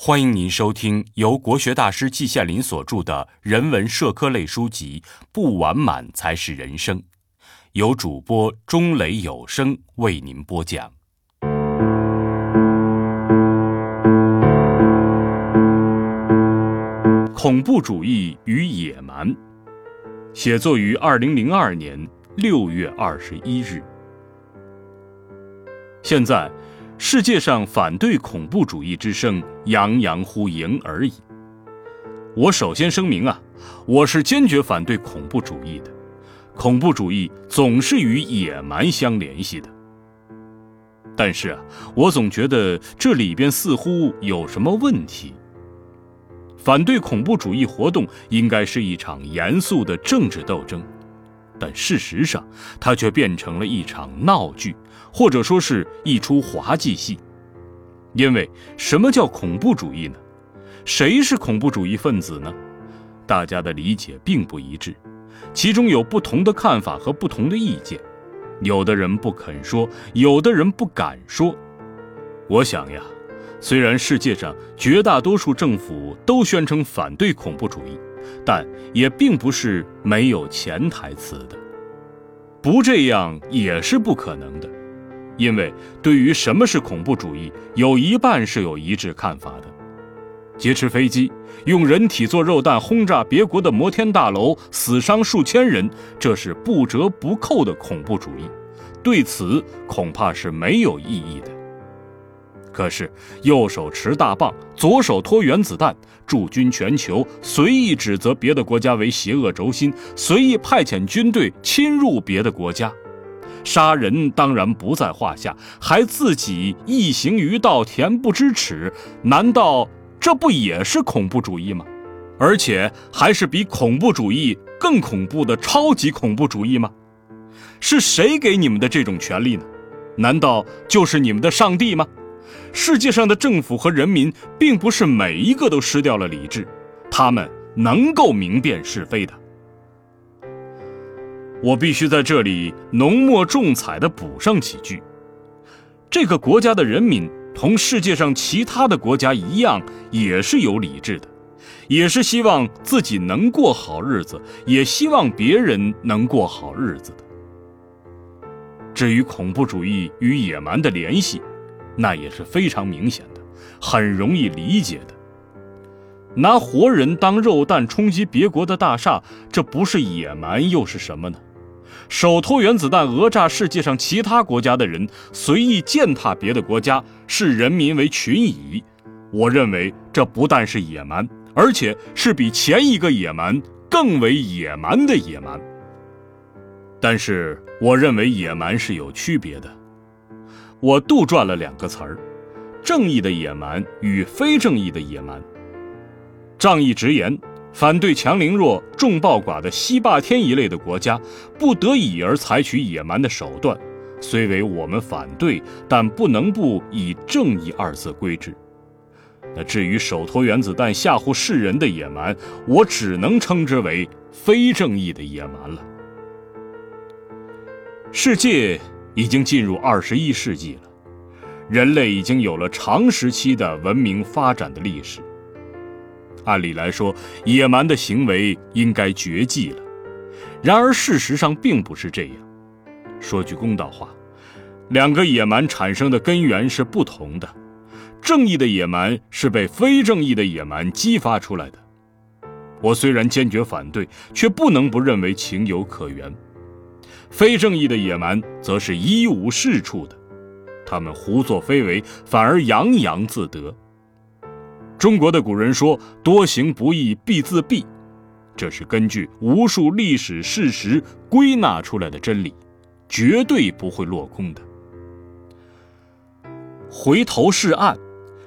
欢迎您收听由国学大师季羡林所著的人文社科类书籍《不完满才是人生》，由主播钟雷有声为您播讲。恐怖主义与野蛮，写作于二零零二年六月二十一日。现在。世界上反对恐怖主义之声洋洋乎盈而已。我首先声明啊，我是坚决反对恐怖主义的。恐怖主义总是与野蛮相联系的。但是啊，我总觉得这里边似乎有什么问题。反对恐怖主义活动应该是一场严肃的政治斗争。但事实上，它却变成了一场闹剧，或者说是一出滑稽戏。因为什么叫恐怖主义呢？谁是恐怖主义分子呢？大家的理解并不一致，其中有不同的看法和不同的意见。有的人不肯说，有的人不敢说。我想呀，虽然世界上绝大多数政府都宣称反对恐怖主义。但也并不是没有潜台词的，不这样也是不可能的，因为对于什么是恐怖主义，有一半是有一致看法的。劫持飞机，用人体做肉弹轰炸别国的摩天大楼，死伤数千人，这是不折不扣的恐怖主义，对此恐怕是没有异议的。可是，右手持大棒，左手托原子弹，驻军全球，随意指责别的国家为邪恶轴心，随意派遣军队侵入别的国家，杀人当然不在话下，还自己异行于道，恬不知耻，难道这不也是恐怖主义吗？而且还是比恐怖主义更恐怖的超级恐怖主义吗？是谁给你们的这种权利呢？难道就是你们的上帝吗？世界上的政府和人民，并不是每一个都失掉了理智，他们能够明辨是非的。我必须在这里浓墨重彩地补上几句：这个国家的人民同世界上其他的国家一样，也是有理智的，也是希望自己能过好日子，也希望别人能过好日子的。至于恐怖主义与野蛮的联系，那也是非常明显的，很容易理解的。拿活人当肉弹冲击别国的大厦，这不是野蛮又是什么呢？手托原子弹讹诈世界上其他国家的人，随意践踏别的国家，视人民为群蚁。我认为这不但是野蛮，而且是比前一个野蛮更为野蛮的野蛮。但是，我认为野蛮是有区别的。我杜撰了两个词儿：正义的野蛮与非正义的野蛮。仗义直言，反对强凌弱、众暴寡的西霸天一类的国家，不得已而采取野蛮的手段，虽为我们反对，但不能不以正义二字归之。那至于手托原子弹吓唬世人的野蛮，我只能称之为非正义的野蛮了。世界。已经进入二十一世纪了，人类已经有了长时期的文明发展的历史。按理来说，野蛮的行为应该绝迹了。然而，事实上并不是这样。说句公道话，两个野蛮产生的根源是不同的。正义的野蛮是被非正义的野蛮激发出来的。我虽然坚决反对，却不能不认为情有可原。非正义的野蛮则是一无是处的，他们胡作非为，反而洋洋自得。中国的古人说“多行不义必自毙”，这是根据无数历史事实归纳出来的真理，绝对不会落空的。回头是岸，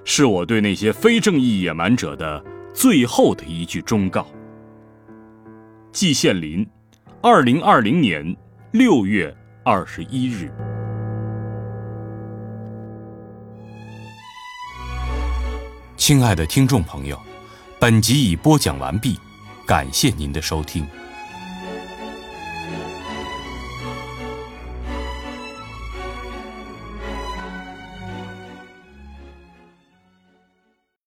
是我对那些非正义野蛮者的最后的一句忠告。季羡林，二零二零年。六月二十一日，亲爱的听众朋友，本集已播讲完毕，感谢您的收听。